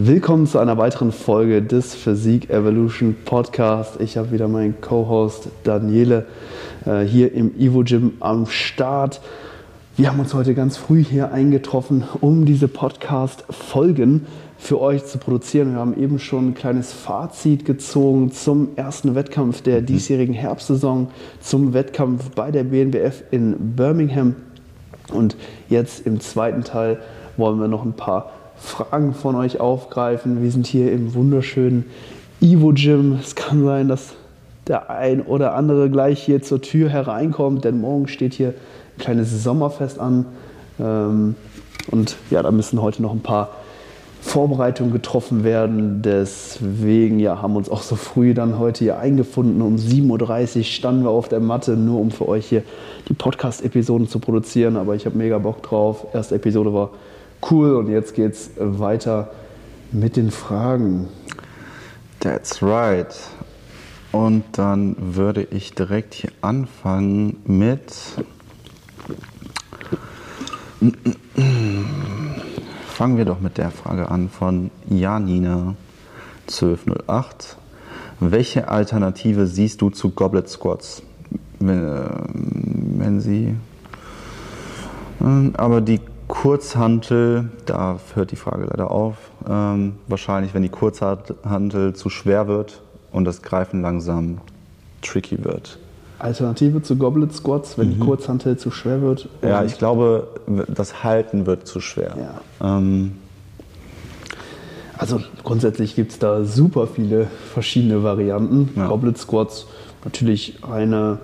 Willkommen zu einer weiteren Folge des Physik Evolution Podcast. Ich habe wieder meinen Co-Host Daniele äh, hier im Evo Gym am Start. Wir haben uns heute ganz früh hier eingetroffen, um diese Podcast-Folgen für euch zu produzieren. Wir haben eben schon ein kleines Fazit gezogen zum ersten Wettkampf der diesjährigen Herbstsaison, zum Wettkampf bei der BNBF in Birmingham. Und jetzt im zweiten Teil wollen wir noch ein paar Fragen von euch aufgreifen. Wir sind hier im wunderschönen Ivo Gym. Es kann sein, dass der ein oder andere gleich hier zur Tür hereinkommt, denn morgen steht hier ein kleines Sommerfest an. Ähm, und ja, da müssen heute noch ein paar Vorbereitungen getroffen werden. Deswegen ja, haben wir uns auch so früh dann heute hier eingefunden. Um 7.30 Uhr standen wir auf der Matte, nur um für euch hier die Podcast-Episoden zu produzieren. Aber ich habe mega Bock drauf. Erste Episode war Cool, und jetzt geht's weiter mit den Fragen. That's right. Und dann würde ich direkt hier anfangen mit. Fangen wir doch mit der Frage an von Janina 1208. Welche Alternative siehst du zu Goblet Squats? Wenn, äh, wenn sie. Äh, aber die Kurzhantel, da hört die Frage leider auf. Ähm, wahrscheinlich, wenn die Kurzhantel zu schwer wird und das Greifen langsam tricky wird. Alternative zu Goblet Squats, wenn mhm. die Kurzhantel zu schwer wird? Ja, ich glaube, das Halten wird zu schwer. Ja. Ähm, also grundsätzlich gibt es da super viele verschiedene Varianten. Ja. Goblet Squats natürlich eine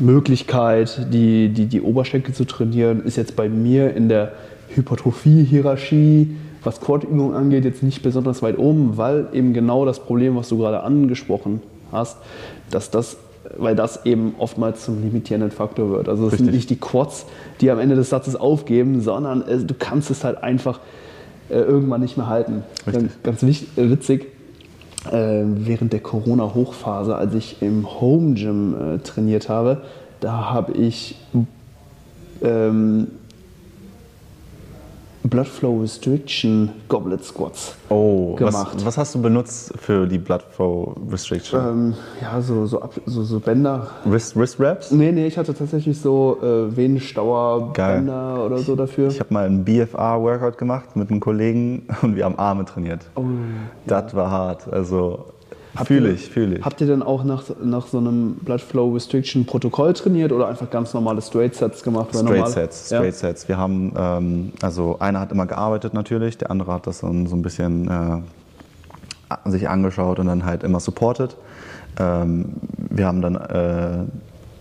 Möglichkeit, die, die, die Oberschenkel zu trainieren, ist jetzt bei mir in der Hypertrophie-Hierarchie, was Quad-Übungen angeht, jetzt nicht besonders weit oben, weil eben genau das Problem, was du gerade angesprochen hast, dass das weil das eben oftmals zum limitierenden Faktor wird. Also es sind nicht die Quads, die am Ende des Satzes aufgeben, sondern du kannst es halt einfach äh, irgendwann nicht mehr halten. Richtig. Ganz, ganz wichtig, witzig, während der Corona-Hochphase, als ich im Home Gym äh, trainiert habe, da habe ich ähm, Blood Flow Restriction Goblet Squats oh, gemacht. Was, was, hast du benutzt für die Blood Flow Restriction? Ähm, ja, so, so, so, so Bänder. Wrist, Wrist Wraps? Nee, nee, ich hatte tatsächlich so äh, Venenstauer-Bänder oder so dafür. Ich habe mal einen BFA-Workout gemacht mit einem Kollegen und wir haben Arme trainiert. Oh, das ja. war hart. Also Fühle ich, fühle ich. Habt ihr denn auch nach, nach so einem Blood Flow Restriction Protokoll trainiert oder einfach ganz normale Straight Sets gemacht? Straight normal? Sets, Straight ja? Sets. Wir haben, ähm, also einer hat immer gearbeitet natürlich, der andere hat das so, so ein bisschen äh, sich angeschaut und dann halt immer supported. Ähm, wir haben dann äh,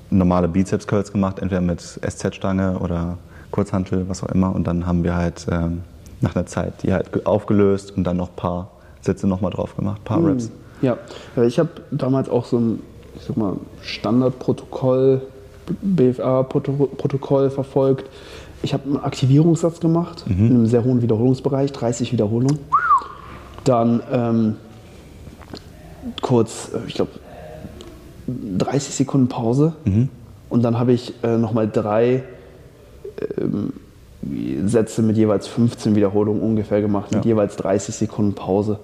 normale Bizeps Curls gemacht, entweder mit SZ-Stange oder Kurzhantel, was auch immer. Und dann haben wir halt ähm, nach einer Zeit die halt aufgelöst und dann noch ein paar Sätze nochmal drauf gemacht, ein paar mhm. Reps. Ja, ich habe damals auch so ein ich sag mal, Standardprotokoll, BFA-Protokoll verfolgt. Ich habe einen Aktivierungssatz gemacht mhm. in einem sehr hohen Wiederholungsbereich, 30 Wiederholungen. Dann ähm, kurz, äh, ich glaube, 30 Sekunden Pause. Mhm. Und dann habe ich äh, nochmal drei ähm, Sätze mit jeweils 15 Wiederholungen ungefähr gemacht, mit ja. jeweils 30 Sekunden Pause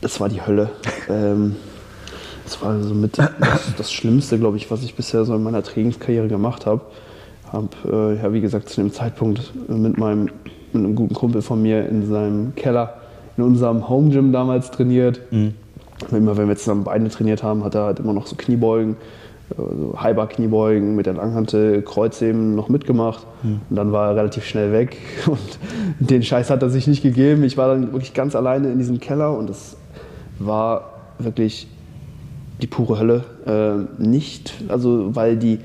das war die Hölle. ähm, das war so mit das, das Schlimmste, glaube ich, was ich bisher so in meiner Trainingskarriere gemacht habe. Habe, äh, ja, wie gesagt, zu dem Zeitpunkt mit meinem mit einem guten Kumpel von mir in seinem Keller in unserem Home Gym damals trainiert. Mhm. Immer wenn wir zusammen Beine trainiert haben, hat er halt immer noch so Kniebeugen, so Halber-Kniebeugen mit der Langhantel, Kreuzheben noch mitgemacht. Mhm. Und dann war er relativ schnell weg. Und den Scheiß hat er sich nicht gegeben. Ich war dann wirklich ganz alleine in diesem Keller und das war wirklich die pure Hölle. Äh, nicht, also weil die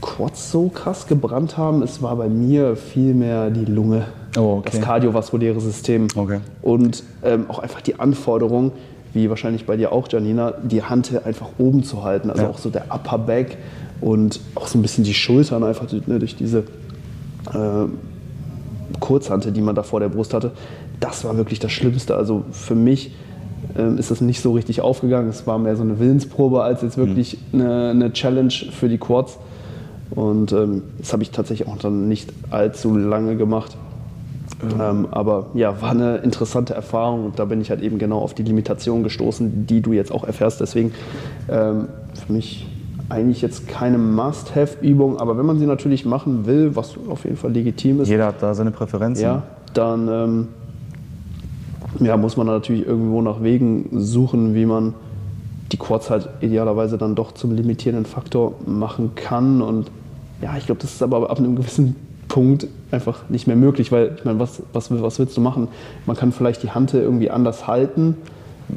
Quads so krass gebrannt haben, es war bei mir vielmehr die Lunge, oh, okay. das kardiovaskuläre System okay. und ähm, auch einfach die Anforderung, wie wahrscheinlich bei dir auch, Janina, die Hand einfach oben zu halten, also ja. auch so der Upper Back und auch so ein bisschen die Schultern einfach ne, durch diese äh, Kurzhante, die man da vor der Brust hatte. Das war wirklich das Schlimmste. Also für mich ähm, ist das nicht so richtig aufgegangen. Es war mehr so eine Willensprobe als jetzt wirklich mhm. eine, eine, Challenge für die Quads. Und ähm, das habe ich tatsächlich auch dann nicht allzu lange gemacht. Ähm, aber ja, war eine interessante Erfahrung und da bin ich halt eben genau auf die Limitation gestoßen, die du jetzt auch erfährst. Deswegen ähm, für mich eigentlich jetzt keine Must-Have-Übung, aber wenn man sie natürlich machen will, was auf jeden Fall legitim ist. Jeder hat da seine Präferenzen. Ja, dann ähm, ja, muss man natürlich irgendwo nach Wegen suchen, wie man die Quads halt idealerweise dann doch zum limitierenden Faktor machen kann. Und ja, ich glaube, das ist aber ab einem gewissen Punkt einfach nicht mehr möglich, weil ich meine, was, was, was willst du machen? Man kann vielleicht die Hand irgendwie anders halten.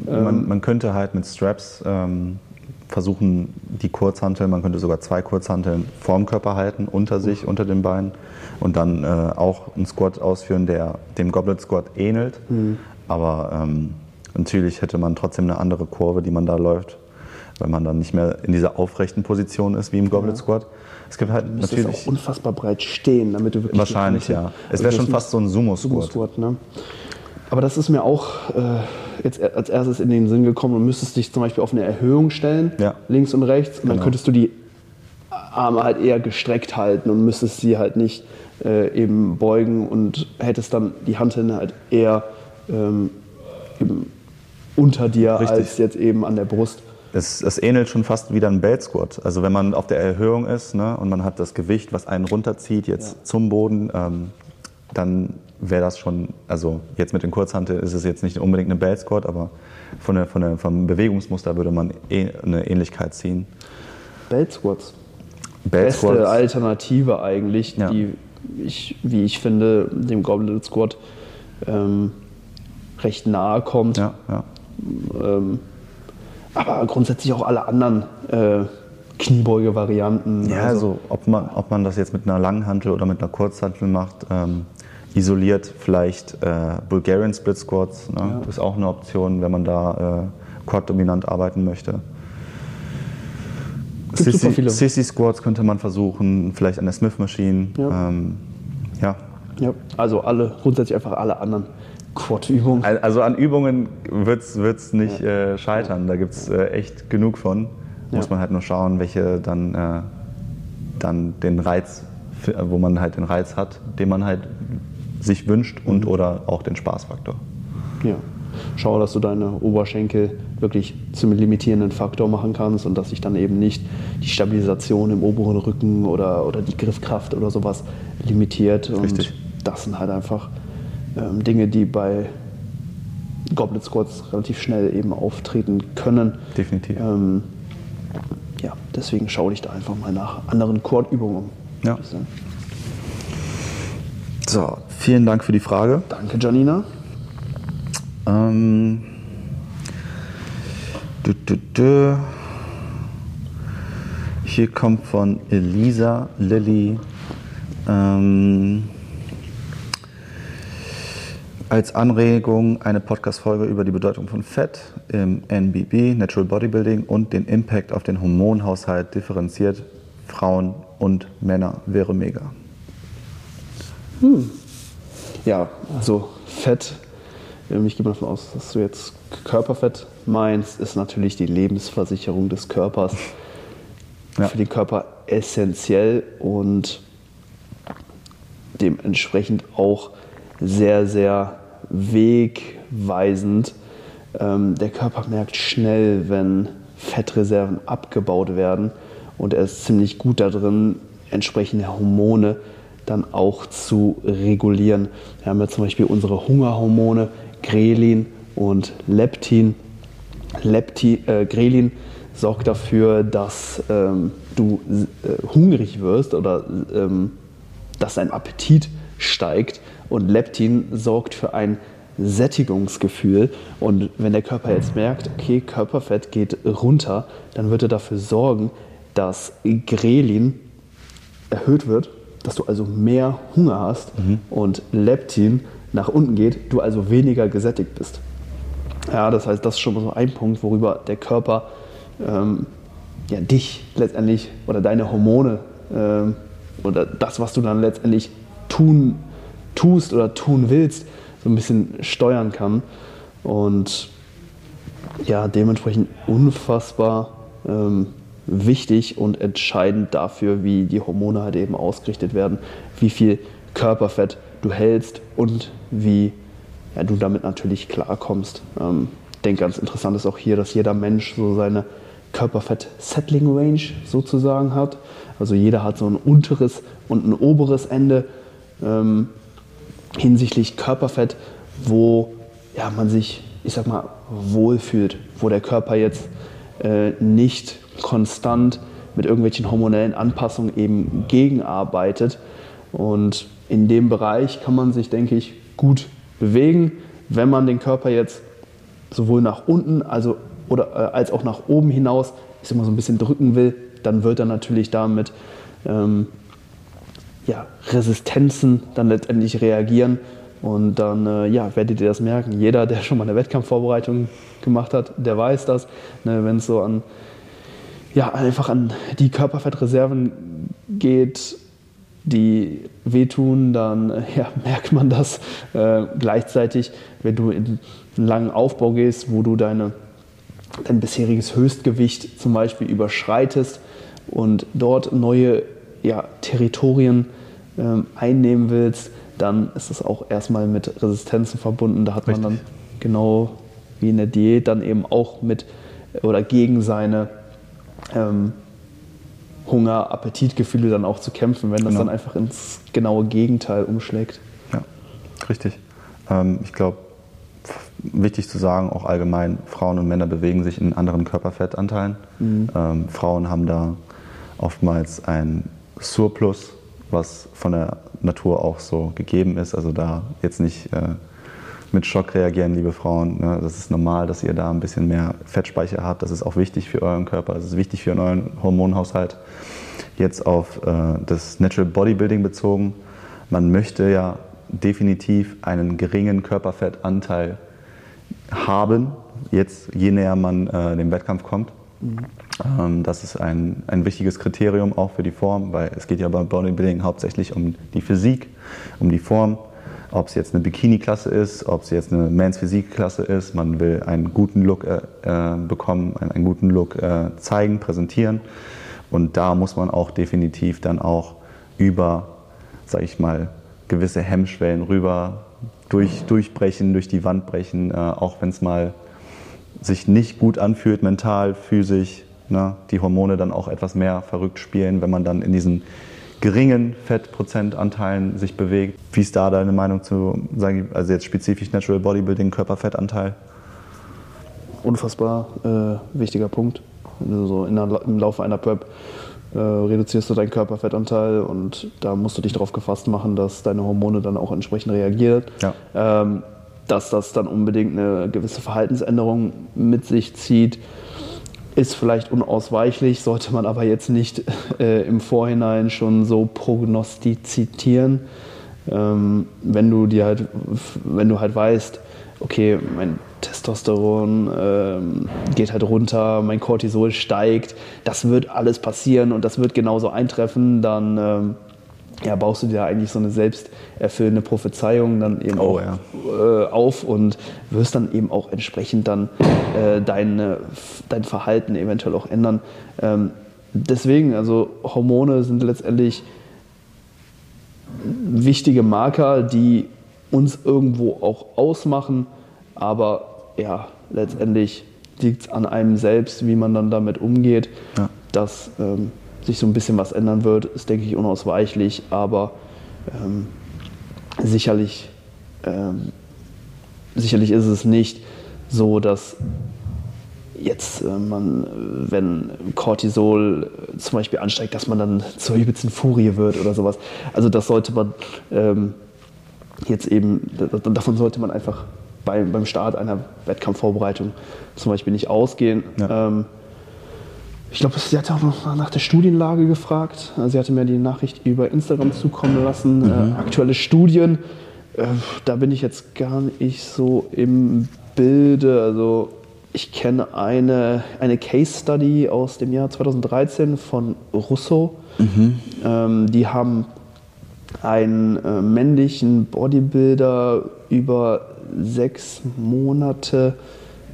Man, man könnte halt mit Straps ähm, versuchen, die Kurzhanteln, man könnte sogar zwei Kurzhanteln vorm Körper halten, unter sich, unter den Beinen und dann äh, auch einen Squat ausführen, der dem Goblet Squat ähnelt. Mhm. Aber ähm, natürlich hätte man trotzdem eine andere Kurve, die man da läuft, weil man dann nicht mehr in dieser aufrechten Position ist wie im Goblet Squat. Es gibt halt Du natürlich auch unfassbar breit stehen, damit du wirklich. wahrscheinlich ja. Es Also wäre schon fast so ein Sumo Squat. Sumo-Squat, ne? Aber das ist mir auch äh, jetzt als erstes in den Sinn gekommen. Du müsstest dich zum Beispiel auf eine Erhöhung stellen, Ja. links und rechts, und dann Genau. könntest du die Arme halt eher gestreckt halten und müsstest sie halt nicht äh, eben beugen und hättest dann die Hanteln halt eher ähm, unter dir Richtig. als jetzt eben an der Brust. Es, es ähnelt schon fast wieder ein Belt Squat. Also wenn man auf der Erhöhung ist ne, und man hat das Gewicht, was einen runterzieht jetzt Ja. zum Boden, ähm, dann wäre das schon, also jetzt mit den Kurzhanteln ist es jetzt nicht unbedingt eine Belt Squat, aber von der, von der, vom Bewegungsmuster würde man eh eine Ähnlichkeit ziehen. Belt Squats. Belt beste Squats, Alternative eigentlich, Ja. die ich, wie ich finde, dem Goblet Squat ähm, recht nahe kommt. ja, ja. Ähm, aber grundsätzlich auch alle anderen äh, Kniebeuge-Varianten. Ja, also ob man, ob man das jetzt mit einer Langhantel oder mit einer Kurzhantel macht, ähm, isoliert vielleicht äh, Bulgarian Split Squats, ne? ist auch eine Option, wenn man da äh, quad-dominant arbeiten möchte. Sissy Squats könnte man versuchen, vielleicht an der Smith Machine. Ja. Ähm, ja. ja, also alle, grundsätzlich einfach alle anderen Quad-Übungen. Al- Also an Übungen wird es nicht äh, scheitern. Da gibt es äh, echt genug von. Muss Ja. man halt nur schauen, welche dann, äh, dann den Reiz, wo man halt den Reiz hat, den man halt sich wünscht und Mhm. oder auch den Spaßfaktor. Ja. Schau, dass du deine Oberschenkel wirklich zum limitierenden Faktor machen kannst und dass sich dann eben nicht die Stabilisation im oberen Rücken oder, oder die Griffkraft oder sowas limitiert. Und Richtig. das sind halt einfach ähm, Dinge, die bei Goblet Squats relativ schnell eben auftreten können. Definitiv. Ähm, ja, deswegen schau dich da einfach mal nach anderen Quad-Übungen um. Ja. ich. So, vielen Dank für die Frage. Danke, Janina. Ähm, dü, dü, dü. Hier kommt von Elisa Lilly. Ähm, als Anregung eine Podcast-Folge über die Bedeutung von Fett im NBB, Natural Bodybuilding und den Impact auf den Hormonhaushalt differenziert Frauen und Männer wäre mega. Ja, also Fett, ähm, ich gehe mal davon aus, dass du jetzt Körperfett meinst, ist natürlich die Lebensversicherung des Körpers. Ja. Für den Körper essentiell und dementsprechend auch sehr, sehr wegweisend. Ähm, der Körper merkt schnell, wenn Fettreserven abgebaut werden und er ist ziemlich gut darin, entsprechende Hormone dann auch zu regulieren. Wir haben ja zum Beispiel unsere Hungerhormone Grelin und Leptin. Lepti, äh, Grelin sorgt dafür, dass ähm, du äh, hungrig wirst oder ähm, dass dein Appetit steigt und Leptin sorgt für ein Sättigungsgefühl und wenn der Körper jetzt merkt, okay, Körperfett geht runter, dann wird er dafür sorgen, dass Grelin erhöht wird, dass du also mehr Hunger hast und Leptin nach unten geht, du also weniger gesättigt bist. Ja, das heißt, das ist schon mal so ein Punkt, worüber der Körper ähm, ja, dich letztendlich oder deine Hormone ähm, oder das, was du dann letztendlich tun, tust oder tun willst, so ein bisschen steuern kann. Und ja, dementsprechend unfassbar ähm, wichtig und entscheidend dafür, wie die Hormone halt eben ausgerichtet werden, wie viel Körperfett du hältst und wie ja, du damit natürlich klarkommst. Ähm, ich denke, ganz interessant ist auch hier, dass jeder Mensch so seine Körperfett-Settling-Range sozusagen hat. Also jeder hat so ein unteres und ein oberes Ende ähm, hinsichtlich Körperfett, wo ja, man sich, ich sag mal, wohlfühlt, wo der Körper jetzt äh, nicht konstant mit irgendwelchen hormonellen Anpassungen eben gegenarbeitet. Und in dem Bereich kann man sich, denke ich, gut bewegen, wenn man den Körper jetzt sowohl nach unten also, oder, äh, als auch nach oben hinaus, ich sag mal, so ein bisschen drücken will, dann wird er natürlich damit ähm, ja, Resistenzen dann letztendlich reagieren. Und dann äh, ja, werdet ihr das merken. Jeder, der schon mal eine Wettkampfvorbereitung gemacht hat, der weiß das. Ne, Wenn es so an, ja, einfach an die Körperfettreserven geht, die wehtun, dann äh, ja, merkt man das äh, gleichzeitig, wenn du in einen langen Aufbau gehst, wo du deine, dein bisheriges Höchstgewicht zum Beispiel überschreitest und dort neue ja, Territorien ähm, einnehmen willst, dann ist es auch erstmal mit Resistenzen verbunden. Da hat Richtig. man dann genau wie in der Diät dann eben auch mit oder gegen seine ähm, Hunger, Appetitgefühle dann auch zu kämpfen, wenn das genau. dann einfach ins genaue Gegenteil umschlägt. Ja, richtig. Ähm, ich glaube, wichtig zu sagen, auch allgemein, Frauen und Männer bewegen sich in anderen Körperfettanteilen. Mhm. Ähm, Frauen haben da oftmals ein Surplus, was von der Natur auch so gegeben ist. Also da jetzt nicht äh, mit Schock reagieren, liebe Frauen. Ne? Das ist normal, dass ihr da ein bisschen mehr Fettspeicher habt. Das ist auch wichtig für euren Körper, das ist wichtig für euren Hormonhaushalt. Jetzt auf äh, das Natural Bodybuilding bezogen. Man möchte ja definitiv einen geringen Körperfettanteil haben, jetzt je näher man äh, dem Wettkampf kommt. Mhm. Ähm, das ist ein, ein wichtiges Kriterium auch für die Form, weil es geht ja beim Bodybuilding hauptsächlich um die Physik, um die Form. Ob es jetzt eine Bikini-Klasse ist, ob es jetzt eine Mans Physik-Klasse ist, man will einen guten Look äh, äh, bekommen, einen, guten Look äh, zeigen, präsentieren. Und da muss man auch definitiv dann auch über, sage ich mal, gewisse Hemmschwellen rüber durch, durchbrechen, durch die Wand brechen, äh, auch wenn es mal sich nicht gut anfühlt, mental, physisch, ne, die Hormone dann auch etwas mehr verrückt spielen, wenn man dann in diesen geringen Fettprozentanteilen sich bewegt. Wie ist da deine Meinung zu, sagen, also jetzt spezifisch Natural Bodybuilding, Körperfettanteil? Unfassbar äh, wichtiger Punkt. Also der, Im Laufe einer Prep äh, reduzierst du deinen Körperfettanteil und da musst du dich darauf gefasst machen, dass deine Hormone dann auch entsprechend reagieren. Ja. Ähm, dass das dann unbedingt eine gewisse Verhaltensänderung mit sich zieht ist vielleicht unausweichlich, sollte man aber jetzt nicht äh, im Vorhinein schon so prognostizieren. Ähm, wenn du dir halt, wenn du halt weißt, okay, mein Testosteron ähm, geht halt runter, mein Cortisol steigt, das wird alles passieren und das wird genauso eintreffen, dann ähm, ja, baust du dir eigentlich so eine selbsterfüllende Prophezeiung dann eben oh, auch ja. äh, auf und wirst dann eben auch entsprechend dann äh, deine, dein Verhalten eventuell auch ändern. Ähm, deswegen, also Hormone sind letztendlich wichtige Marker, die uns irgendwo auch ausmachen, aber ja, letztendlich liegt es an einem selbst, wie man dann damit umgeht. Ja. Das ähm, sich so ein bisschen was ändern wird, ist, denke ich, unausweichlich, aber ähm, sicherlich, ähm, sicherlich ist es nicht so, dass jetzt äh, man, wenn Cortisol zum Beispiel ansteigt, dass man dann zur übelsten Furie wird oder sowas. Also das sollte man ähm, jetzt eben, davon sollte man einfach bei, beim Start einer Wettkampfvorbereitung zum Beispiel nicht ausgehen. Ja. Ähm, ich glaube, sie hatte auch noch nach der Studienlage gefragt. Sie hatte mir die Nachricht über Instagram zukommen lassen. Mhm. Äh, aktuelle Studien, äh, da bin ich jetzt gar nicht so im Bilde. Also ich kenne eine, eine Case Study aus dem Jahr 2013 von Russo. Mhm. Ähm, die haben einen äh, männlichen Bodybuilder über sechs Monate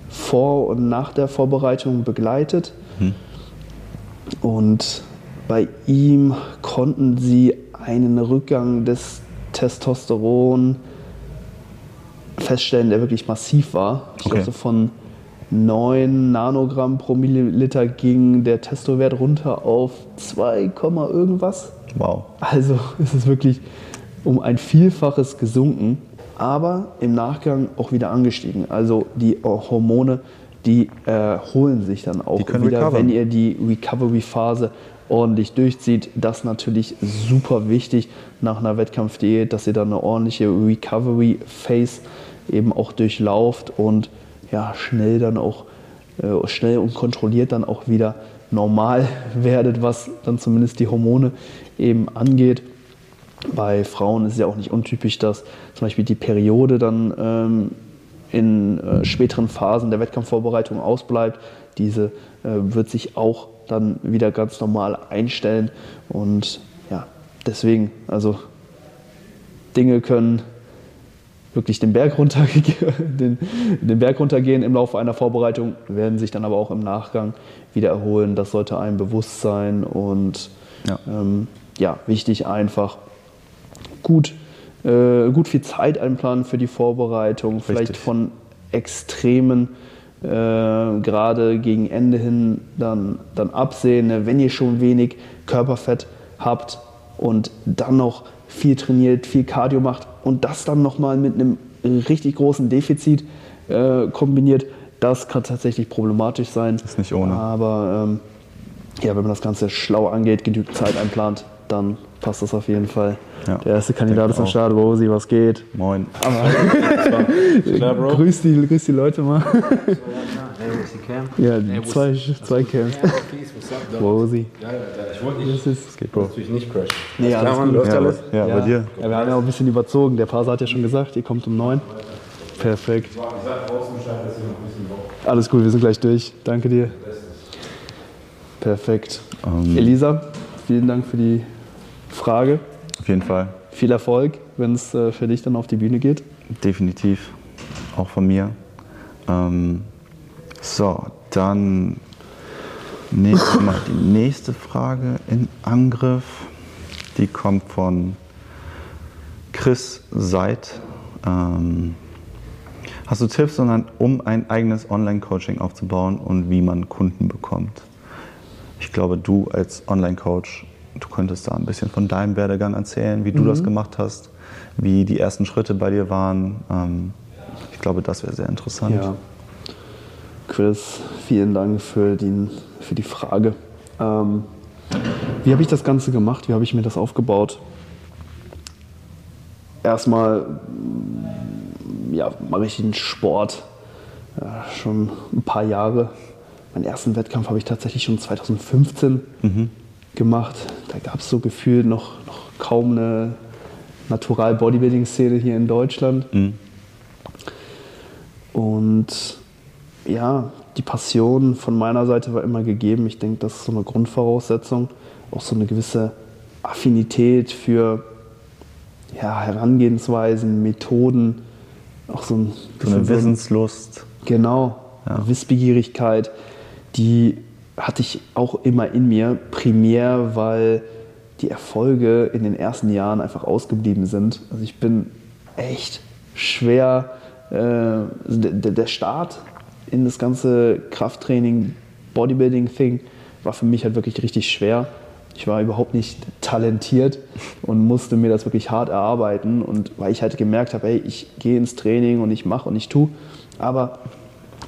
vor und nach der Vorbereitung begleitet. Mhm. Und bei ihm konnten sie einen Rückgang des Testosteron feststellen, der wirklich massiv war. Ich Okay. glaube, so von 9 Nanogramm pro Milliliter ging der Testowert runter auf 2, Komma irgendwas. Wow. Also es ist wirklich um ein Vielfaches gesunken, aber im Nachgang auch wieder angestiegen. Also die Hormone, die erholen sich dann auch wieder, recovern. wenn ihr die Recovery-Phase ordentlich durchzieht. Das ist natürlich super wichtig nach einer Wettkampfdiät, dass ihr dann eine ordentliche Recovery-Phase eben auch durchlauft und ja, schnell dann auch äh, schnell und kontrolliert dann auch wieder normal werdet, was dann zumindest die Hormone eben angeht. Bei Frauen ist es ja auch nicht untypisch, dass zum Beispiel die Periode dann ähm, in äh, späteren Phasen der Wettkampfvorbereitung ausbleibt. Diese äh, wird sich auch dann wieder ganz normal einstellen. Und ja, deswegen, also Dinge können wirklich den Berg, runter, den, den Berg runtergehen im Laufe einer Vorbereitung, werden sich dann aber auch im Nachgang wieder erholen. Das sollte einem bewusst sein und Ja. ähm, ja, wichtig einfach gut, äh, gut viel Zeit einplanen für die Vorbereitung, vielleicht Richtig. von Extremen äh, gerade gegen Ende hin dann, dann absehen. Ne? Wenn ihr schon wenig Körperfett habt und dann noch viel trainiert, viel Cardio macht und das dann nochmal mit einem richtig großen Defizit äh, kombiniert, das kann tatsächlich problematisch sein. ist nicht ohne. Aber ähm, ja, wenn man das Ganze schlau angeht, genügend Zeit einplant, dann passt das auf jeden Fall. Ja, Der erste Kandidat ist am. Start. Rosi, was geht? Moin. Klar, Bro. Grüß die, grüß die Leute mal. Ja, zwei, zwei dog? Rosi. Ja, ich wollte nicht, Das ist, Geht, Bro. natürlich nicht crashen. Nee, Alles klar, läuft Ja, alles? ja, bei dir? Ja, wir haben ja auch ein bisschen überzogen. Der Parser hat ja schon gesagt, ihr kommt um neun. Perfekt. Alles gut, wir sind gleich durch. Danke dir. Perfekt. Ähm. Elisa, vielen Dank für die Frage. Auf jeden Fall. Viel Erfolg, wenn es äh, für dich dann auf die Bühne geht. Definitiv. Auch von mir. Ähm, so, dann nehmen wir mal die nächste Frage in Angriff. Die kommt von Chris Seid. Ähm, hast du Tipps, um ein eigenes Online-Coaching aufzubauen und wie man Kunden bekommt? Ich glaube, du als Online-Coach, du könntest da ein bisschen von deinem Werdegang erzählen, wie du das gemacht hast, wie die ersten Schritte bei dir waren. Ähm, ich glaube, das wäre sehr interessant. Ja. Chris, vielen Dank für, den, für die Frage. Ähm, wie habe ich das Ganze gemacht? Wie habe ich mir das aufgebaut? Erstmal mm, ja, mache ich den Sport ja, schon ein paar Jahre. Meinen ersten Wettkampf habe ich tatsächlich schon 2015 gemacht. Da gab es so gefühlt noch, noch kaum eine Natural-Bodybuilding-Szene hier in Deutschland. Und ja, die Passion von meiner Seite war immer gegeben. Ich denke, das ist so eine Grundvoraussetzung. Auch so eine gewisse Affinität für ja, Herangehensweisen, Methoden, auch so, ein So eine Wissenslust. Genau, Ja. Wissbegierigkeit, die hatte ich auch immer in mir, primär, weil die Erfolge in den ersten Jahren einfach ausgeblieben sind. Also ich bin echt schwer, äh, der Start in das ganze Krafttraining, Bodybuilding-Thing war für mich halt wirklich richtig schwer. Ich war überhaupt nicht talentiert und musste mir das wirklich hart erarbeiten. Und weil ich halt gemerkt habe, ey, ich gehe ins Training und ich mache und ich tue, aber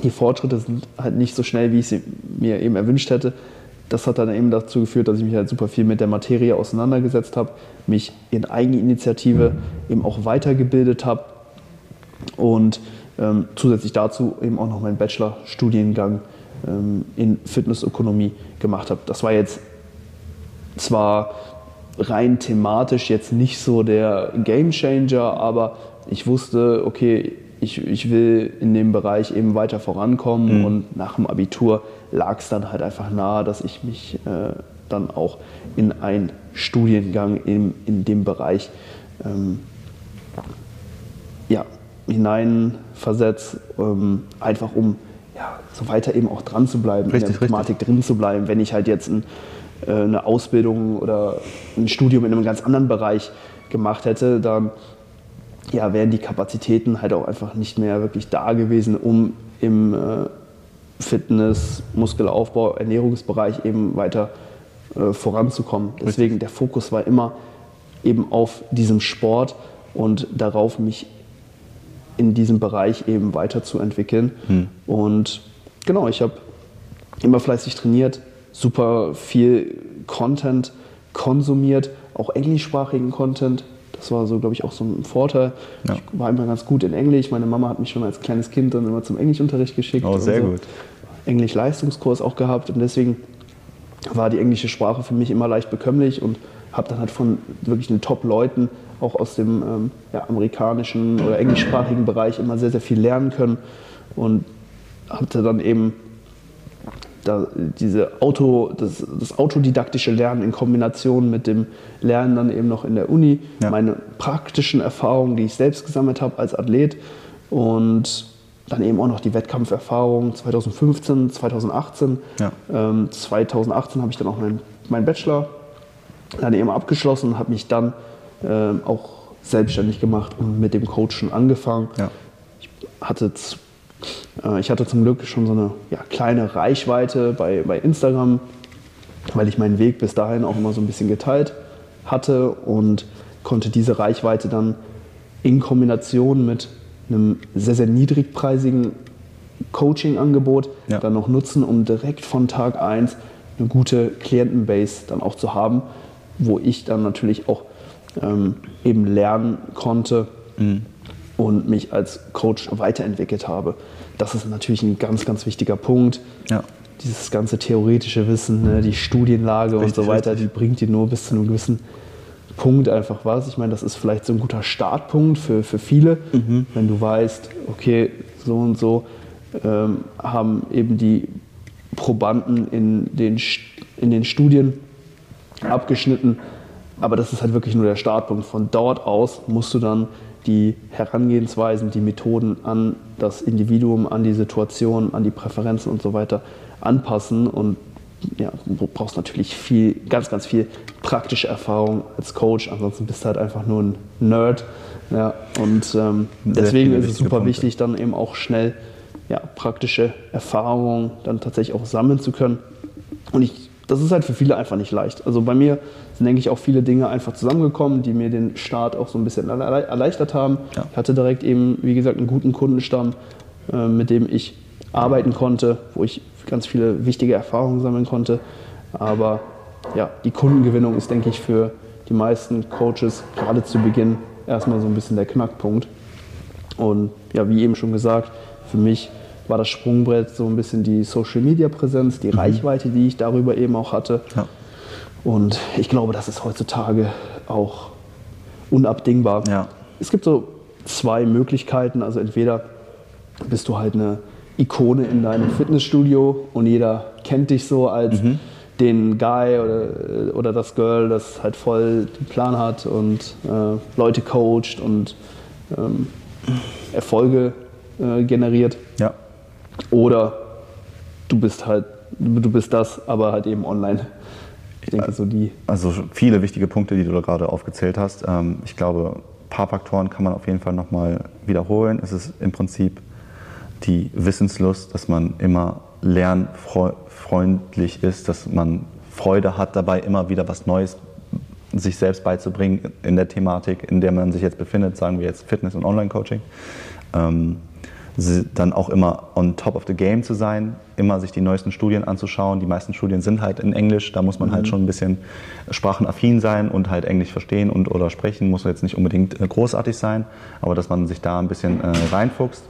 die Fortschritte sind halt nicht so schnell, wie ich sie mir eben erwünscht hätte. Das hat dann eben dazu geführt, dass ich mich halt super viel mit der Materie auseinandergesetzt habe, mich in Eigeninitiative eben auch weitergebildet habe und ähm, zusätzlich dazu eben auch noch meinen Bachelorstudiengang ähm, in Fitnessökonomie gemacht habe. Das war jetzt zwar rein thematisch jetzt nicht so der Gamechanger, aber ich wusste, okay, ich, ich will in dem Bereich eben weiter vorankommen und nach dem Abitur lag es dann halt einfach nahe, dass ich mich äh, dann auch in einen Studiengang in, in dem Bereich ähm, ja, hineinversetzt, ähm, einfach um ja, so weiter eben auch dran zu bleiben, in Richtig, der Thematik drin zu bleiben. Wenn ich halt jetzt ein äh, eine Ausbildung oder ein Studium in einem ganz anderen Bereich gemacht hätte, dann ja, wären die Kapazitäten halt auch einfach nicht mehr wirklich da gewesen, um im äh, Fitness, Muskelaufbau, Ernährungsbereich eben weiter äh, voranzukommen. Deswegen der Fokus war immer eben auf diesem Sport und darauf, mich in diesem Bereich eben weiterzuentwickeln. Hm. Und genau, ich habe immer fleißig trainiert, super viel Content konsumiert, auch englischsprachigen Content. Das war so, glaube ich, auch so ein Vorteil. Ja. Ich war immer ganz gut in Englisch. Meine Mama hat mich schon als kleines Kind dann immer zum Englischunterricht geschickt. Oh, sehr und so. gut. Englisch-Leistungskurs auch gehabt und deswegen war die englische Sprache für mich immer leicht bekömmlich und habe dann halt von wirklich den Top-Leuten auch aus dem ähm, ja, amerikanischen oder englischsprachigen Bereich immer sehr, sehr viel lernen können und hatte dann eben da, diese Auto, das, das autodidaktische Lernen in Kombination mit dem Lernen dann eben noch in der Uni, Ja. meine praktischen Erfahrungen, die ich selbst gesammelt habe als Athlet und dann eben auch noch die Wettkampferfahrung 2015, 2018. Ja. Ähm, 2018 habe ich dann auch meinen mein Bachelor dann eben abgeschlossen und habe mich dann ähm, auch selbstständig gemacht und mit dem Coachen angefangen Ja. hatte, z- äh, ich hatte zum Glück schon so eine ja, kleine Reichweite bei, bei Instagram, weil ich meinen Weg bis dahin auch immer so ein bisschen geteilt hatte und konnte diese Reichweite dann in Kombination mit einem sehr, sehr niedrigpreisigen Coaching-Angebot Ja. dann noch nutzen, um direkt von Tag 1 eine gute Klientenbase dann auch zu haben, wo ich dann natürlich auch ähm, eben lernen konnte, und mich als Coach weiterentwickelt habe. Das ist natürlich ein ganz, ganz wichtiger Punkt. Ja. Dieses ganze theoretische Wissen, ne, die Studienlage und Richtig, so weiter, richtig. die bringt dir nur bis zu einem gewissen Punkt einfach was. Ich meine, das ist vielleicht so ein guter Startpunkt für, für viele, Mhm. wenn du weißt, okay, so und so ähm, haben eben die Probanden in den, in den Studien abgeschnitten. Aber das ist halt wirklich nur der Startpunkt. Von dort aus musst du dann die Herangehensweisen, die Methoden an das Individuum, an die Situation, an die Präferenzen und so weiter anpassen. Und ja, du brauchst natürlich viel, ganz, ganz viel praktische Erfahrung als Coach. Ansonsten bist du halt einfach nur ein Nerd. Ja, und ähm, deswegen ist es super Punkte. wichtig, dann eben auch schnell ja, praktische Erfahrungen dann tatsächlich auch sammeln zu können. Und ich, das ist halt für viele einfach nicht leicht. Also bei mir sind, denke ich, auch viele Dinge einfach zusammengekommen, die mir den Start auch so ein bisschen erle- erleichtert haben. Ja. Ich hatte direkt eben, wie gesagt, einen guten Kundenstamm, äh, mit dem ich arbeiten konnte, wo ich ganz viele wichtige Erfahrungen sammeln konnte. Aber ja, die Kundengewinnung ist, denke ich, für die meisten Coaches gerade zu Beginn erstmal so ein bisschen der Knackpunkt. Und ja, wie eben schon gesagt, für mich war das Sprungbrett so ein bisschen die Social Media Präsenz, die Reichweite, die ich darüber eben auch hatte. Ja. Und ich glaube, das ist heutzutage auch unabdingbar. Ja. Es gibt so zwei Möglichkeiten. Also entweder bist du halt eine Ikone in deinem Fitnessstudio und jeder kennt dich so als den Guy oder, oder das Girl, das halt voll den Plan hat und äh, Leute coacht und ähm, Erfolge äh, generiert. Ja. Oder du bist halt, du bist das, aber halt eben online. Ich denke, so die. Also viele wichtige Punkte, die du da gerade aufgezählt hast. Ähm, Ich glaube, ein paar Faktoren kann man auf jeden Fall nochmal wiederholen. Es ist im Prinzip die Wissenslust, dass man immer lernfreundlich ist, dass man Freude hat dabei, immer wieder was Neues sich selbst beizubringen in der Thematik, in der man sich jetzt befindet, sagen wir jetzt Fitness- und Online-Coaching. Dann auch immer on top of the game zu sein, immer sich die neuesten Studien anzuschauen. Die meisten Studien sind halt in Englisch, da muss man halt schon ein bisschen sprachenaffin sein und halt Englisch verstehen und oder sprechen, muss jetzt nicht unbedingt äh, großartig sein, aber dass man sich da ein bisschen äh, reinfuchst.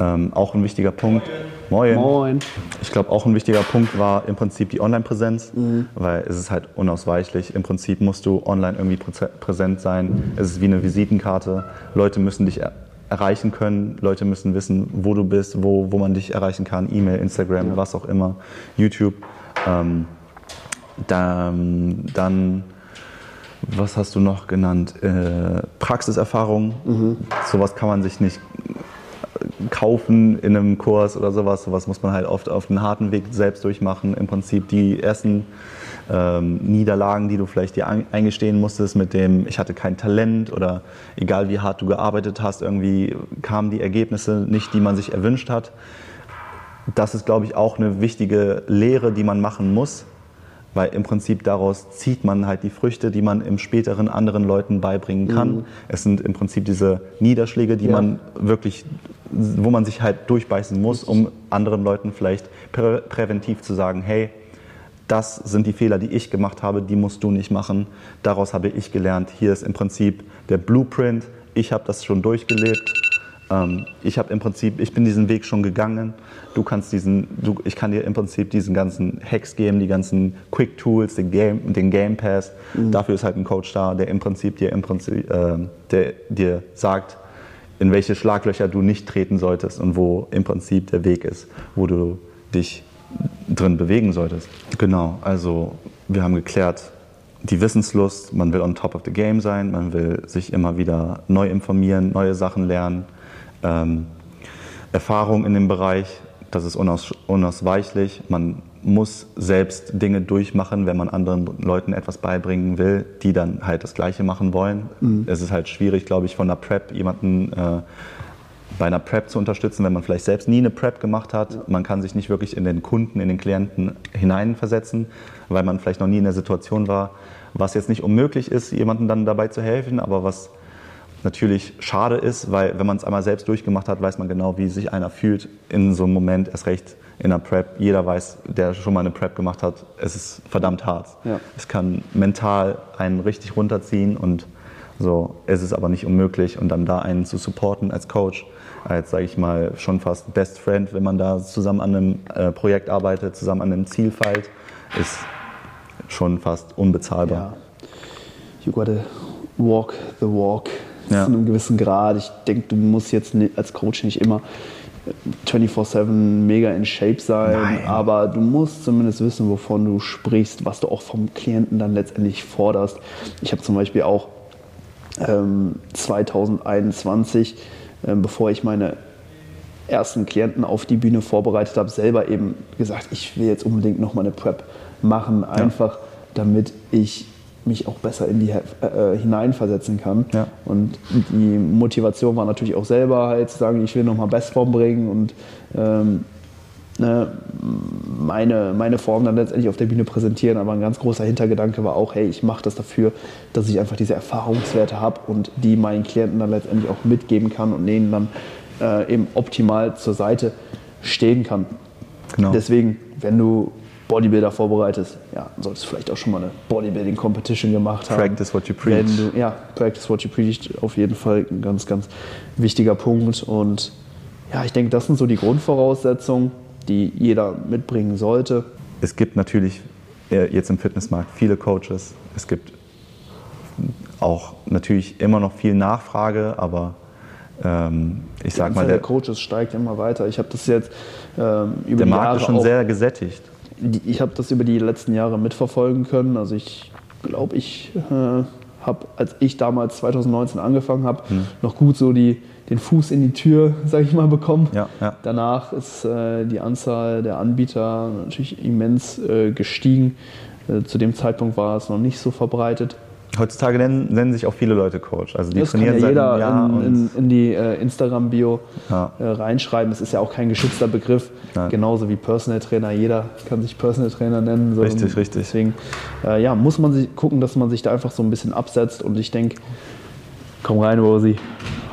Ähm, auch ein wichtiger Punkt. Moin. Moin. Ich glaube, auch ein wichtiger Punkt war im Prinzip die Online-Präsenz, weil es ist halt unausweichlich. Im Prinzip musst du online irgendwie präse- präsent sein. Es ist wie eine Visitenkarte. Leute müssen dich er erreichen können. Leute müssen wissen, wo du bist, wo, wo man dich erreichen kann. E-Mail, Instagram, was auch immer, YouTube. Ähm, dann, dann, was hast du noch genannt? Äh, Praxiserfahrung. Sowas kann man sich nicht kaufen in einem Kurs oder sowas. Sowas muss man halt oft auf den harten Weg selbst durchmachen. Im Prinzip die ersten ähm, Niederlagen, die du vielleicht dir eingestehen musstest mit dem, ich hatte kein Talent oder egal wie hart du gearbeitet hast, irgendwie kamen die Ergebnisse nicht, die man sich erwünscht hat. Das ist, glaube ich, auch eine wichtige Lehre, die man machen muss, weil im Prinzip daraus zieht man halt die Früchte, die man im späteren anderen Leuten beibringen kann. Mhm. Es sind im Prinzip diese Niederschläge, die ja. man wirklich, wo man sich halt durchbeißen muss, um anderen Leuten vielleicht prä präventiv zu sagen, hey, das sind die Fehler, die ich gemacht habe, die musst du nicht machen. Daraus habe ich gelernt. Hier ist im Prinzip der Blueprint. Ich habe das schon durchgelebt. Ähm, ich habe im Prinzip, ich bin diesen Weg schon gegangen. Du kannst diesen, du, ich kann dir im Prinzip diesen ganzen Hacks geben, die ganzen Quick Tools, den Game, den Game Pass. Mhm. Dafür ist halt ein Coach da, der im Prinzip dir im Prinzip, äh, der dir sagt, in welche Schlaglöcher du nicht treten solltest und wo im Prinzip der Weg ist, wo du dich drin bewegen solltest. Genau, also wir haben geklärt, die Wissenslust, man will on top of the game sein, man will sich immer wieder neu informieren, neue Sachen lernen, ähm, Erfahrung in dem Bereich, das ist unaus unausweichlich. Man muss selbst Dinge durchmachen, wenn man anderen Leuten etwas beibringen will, die dann halt das Gleiche machen wollen. Mhm. Es ist halt schwierig, glaube ich, von der Prep jemanden äh, bei einer Prep zu unterstützen, wenn man vielleicht selbst nie eine Prep gemacht hat. Man kann sich nicht wirklich in den Kunden, in den Klienten hineinversetzen, weil man vielleicht noch nie in der Situation war, was jetzt nicht unmöglich ist, jemandem dann dabei zu helfen, aber was natürlich schade ist, weil wenn man es einmal selbst durchgemacht hat, weiß man genau, wie sich einer fühlt in so einem Moment, erst recht in einer Prep. Jeder weiß, der schon mal eine Prep gemacht hat, es ist verdammt hart. Ja. Es kann mental einen richtig runterziehen und so, es ist aber nicht unmöglich und dann da einen zu supporten als Coach als, sage ich mal, schon fast Best Friend, wenn man da zusammen an einem äh, Projekt arbeitet, zusammen an einem Ziel feilt, ist schon fast unbezahlbar. Ja. You gotta walk the walk ja. zu einem gewissen Grad. Ich denke, du musst jetzt als Coach nicht immer 24-7 mega in Shape sein, Nein. aber du musst zumindest wissen, wovon du sprichst, was du auch vom Klienten dann letztendlich forderst. Ich habe zum Beispiel auch ähm, 2021 ähm, bevor ich meine ersten Klienten auf die Bühne vorbereitet habe, selber eben gesagt, ich will jetzt unbedingt noch mal eine Prep machen, einfach ja. damit ich mich auch besser in die äh, hineinversetzen kann. Ja. Und die Motivation war natürlich auch selber halt zu sagen, ich will nochmal Bestform bringen und ähm, ne, meine, meine Form dann letztendlich auf der Bühne präsentieren. Aber ein ganz großer Hintergedanke war auch, hey, ich mache das dafür, dass ich einfach diese Erfahrungswerte habe und die meinen Klienten dann letztendlich auch mitgeben kann und denen dann äh, eben optimal zur Seite stehen kann. Genau. Deswegen, wenn du Bodybuilder vorbereitest, ja, solltest du vielleicht auch schon mal eine Bodybuilding Competition gemacht haben. Practice what you preach. Du, ja, practice what you preach, auf jeden Fall ein ganz, ganz wichtiger Punkt. Und ja, ich denke, das sind so die Grundvoraussetzungen die jeder mitbringen sollte. Es gibt natürlich äh, jetzt im Fitnessmarkt viele Coaches. Es gibt auch natürlich immer noch viel Nachfrage, aber ähm, ich sag mal, der, der Coaches steigt immer weiter. Ich habe das jetzt ähm, über der die Markt Jahre ist schon sehr gesättigt. Ich habe das über die letzten Jahre mitverfolgen können. Also ich glaube, ich äh, habe, als ich damals 2019 angefangen habe, hm. noch gut so die den Fuß in die Tür, sage ich mal, bekommen. Ja, ja. Danach ist äh, die Anzahl der Anbieter natürlich immens äh, gestiegen. Äh, zu dem Zeitpunkt war es noch nicht so verbreitet. Heutzutage nennen, nennen sich auch viele Leute Coach. Also die das trainieren kann ja jeder in, in, in, die äh, Instagram-Bio ja. Äh, reinschreiben. Es ist ja auch kein geschützter Begriff. Nein. Genauso wie Personal Trainer. Jeder kann sich Personal Trainer nennen. So richtig, richtig. Deswegen äh, ja, muss man sich gucken, dass man sich da einfach so ein bisschen absetzt. Und ich denke, komm rein, Rosi.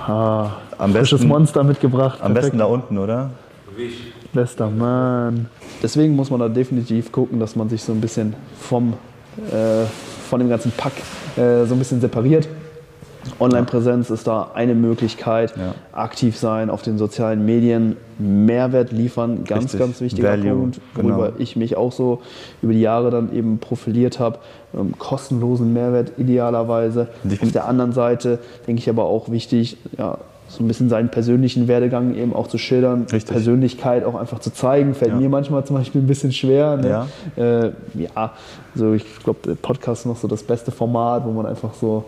Ah, am besten, Monster mitgebracht. Am Perfekt. besten da unten, oder? Bester Mann. Deswegen muss man da definitiv gucken, dass man sich so ein bisschen vom, äh, von dem ganzen Pack äh, so ein bisschen separiert. Online-Präsenz ist da eine Möglichkeit. Ja. Aktiv sein auf den sozialen Medien, Mehrwert liefern, ganz, Richtig. ganz wichtiger Value. Punkt, worüber genau. ich mich auch so über die Jahre dann eben profiliert habe. Ähm, kostenlosen Mehrwert idealerweise. Auf der anderen Seite denke ich aber auch wichtig, ja, so ein bisschen seinen persönlichen Werdegang eben auch zu schildern, Richtig. Persönlichkeit auch einfach zu zeigen, fällt ja. mir manchmal zum Beispiel ein bisschen schwer. Ne? Ja. Äh, ja, so ich glaube, Podcast ist noch so das beste Format, wo man einfach so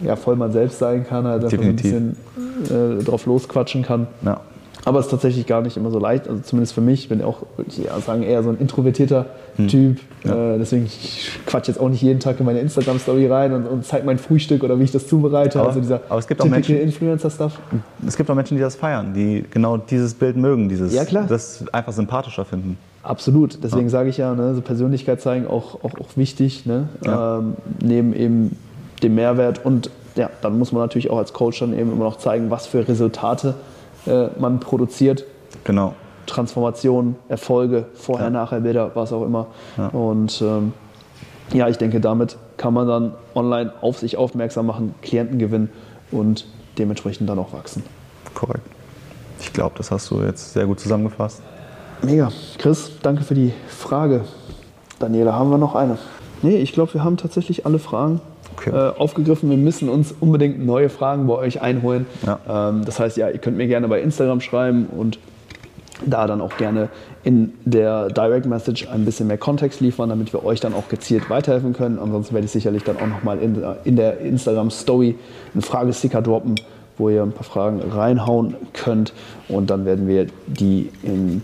ja, voll man selbst sein kann, halt einfach ein bisschen äh, drauf losquatschen kann. Ja. Aber es ist tatsächlich gar nicht immer so leicht, also zumindest für mich, ich bin auch, ich eher sagen, eher so ein introvertierter Typ. Äh, deswegen, ich quatsch jetzt auch nicht jeden Tag in meine Instagram-Story rein und, und zeige mein Frühstück oder wie ich das zubereite. Aber- also dieser aber es gibt auch Menschen- Influencer-Stuff. Es gibt auch Menschen, die das feiern, die genau dieses Bild mögen, dieses, Ja, klar. das einfach sympathischer finden. Absolut. Deswegen sage ich ja, ne, so Persönlichkeit zeigen auch, auch, auch wichtig, ne? Ja. ähm, neben eben dem Mehrwert. Und ja, dann muss man natürlich auch als Coach dann eben immer noch zeigen, was für Resultate äh, man produziert. Genau. Transformation, Erfolge, vorher, nachher, Bilder, was auch immer. Und ähm, ja, ich denke, damit kann man dann online auf sich aufmerksam machen, Klienten gewinnen und dementsprechend dann auch wachsen. Korrekt. Ich glaube, das hast du jetzt sehr gut zusammengefasst. Mega. Chris, danke für die Frage. Daniela, haben wir noch eine? Nee, ich glaube, wir haben tatsächlich alle Fragen Okay. äh, aufgegriffen. Wir müssen uns unbedingt neue Fragen bei euch einholen. Ja. Ähm, das heißt, ja, ihr könnt mir gerne bei Instagram schreiben und da dann auch gerne in der Direct Message ein bisschen mehr Kontext liefern, damit wir euch dann auch gezielt weiterhelfen können. Ansonsten werde ich sicherlich dann auch nochmal in, in der Instagram Story einen Fragesticker droppen, wo ihr ein paar Fragen reinhauen könnt und dann werden wir die in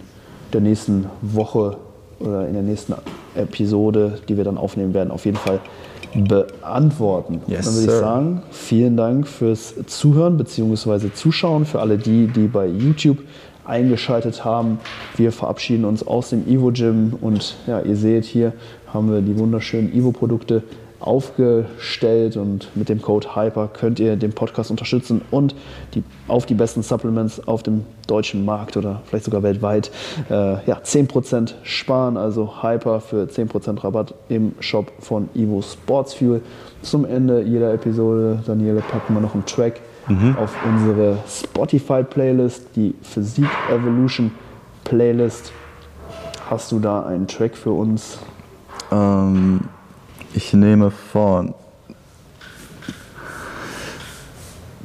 der nächsten Woche oder in der nächsten Episode, die wir dann aufnehmen werden, auf jeden Fall beantworten. Yes, dann würde ich sagen, vielen Dank fürs Zuhören bzw. Zuschauen, für alle die, die bei YouTube eingeschaltet haben. Wir verabschieden uns aus dem Evo Gym und ja, ihr seht hier haben wir die wunderschönen Evo Produkte aufgestellt und mit dem Code HYPER könnt ihr den Podcast unterstützen und die, auf die besten Supplements auf dem deutschen Markt oder vielleicht sogar weltweit äh, ja, 10% sparen, also Hyper für 10% Rabatt im Shop von Evo Sports Fuel. Zum Ende jeder Episode, Daniele, packen wir noch einen Track auf unsere Spotify-Playlist, die Physik Evolution Playlist. Hast du da einen Track für uns? Ähm, ich nehme von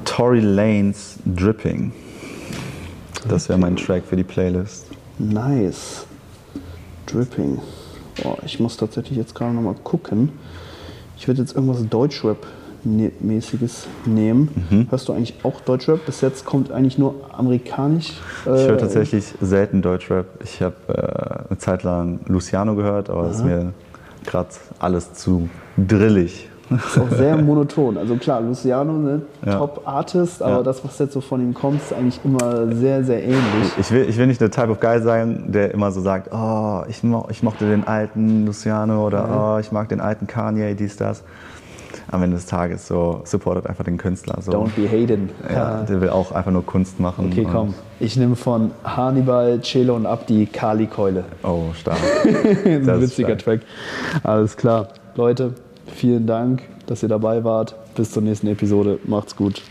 Tory Lanes Dripping. Das wäre mein Track für die Playlist. Nice. Dripping. Boah, ich muss tatsächlich jetzt gerade noch mal gucken. Ich würde jetzt irgendwas Deutschrap-mäßiges nehmen. Hörst du eigentlich auch Deutschrap? Bis jetzt kommt eigentlich nur amerikanisch. Äh, Ich höre tatsächlich selten Deutschrap. Ich habe äh, eine Zeit lang Luciano gehört, aber das ist mir gerade alles zu drillig. Ist auch sehr monoton. Also klar, Luciano, ne, Ja. Top-Artist, aber Ja. das, was jetzt so von ihm kommt, ist eigentlich immer sehr, sehr ähnlich. Ich will, ich will nicht der Type of Guy sein, der immer so sagt, oh, ich, mo ich mochte den alten Luciano oder oh, ich mag den alten Kanye, dies, das. Am Ende des Tages so supportet einfach den Künstler. So. Don't be hating. Ja, der will auch einfach nur Kunst machen. Okay, komm. Ich nehme von Hannibal, Celo und Abdi Kali-Keule. Oh, stark. ein Das witziger Track. Alles klar. Leute, vielen Dank, dass ihr dabei wart. Bis zur nächsten Episode. Macht's gut.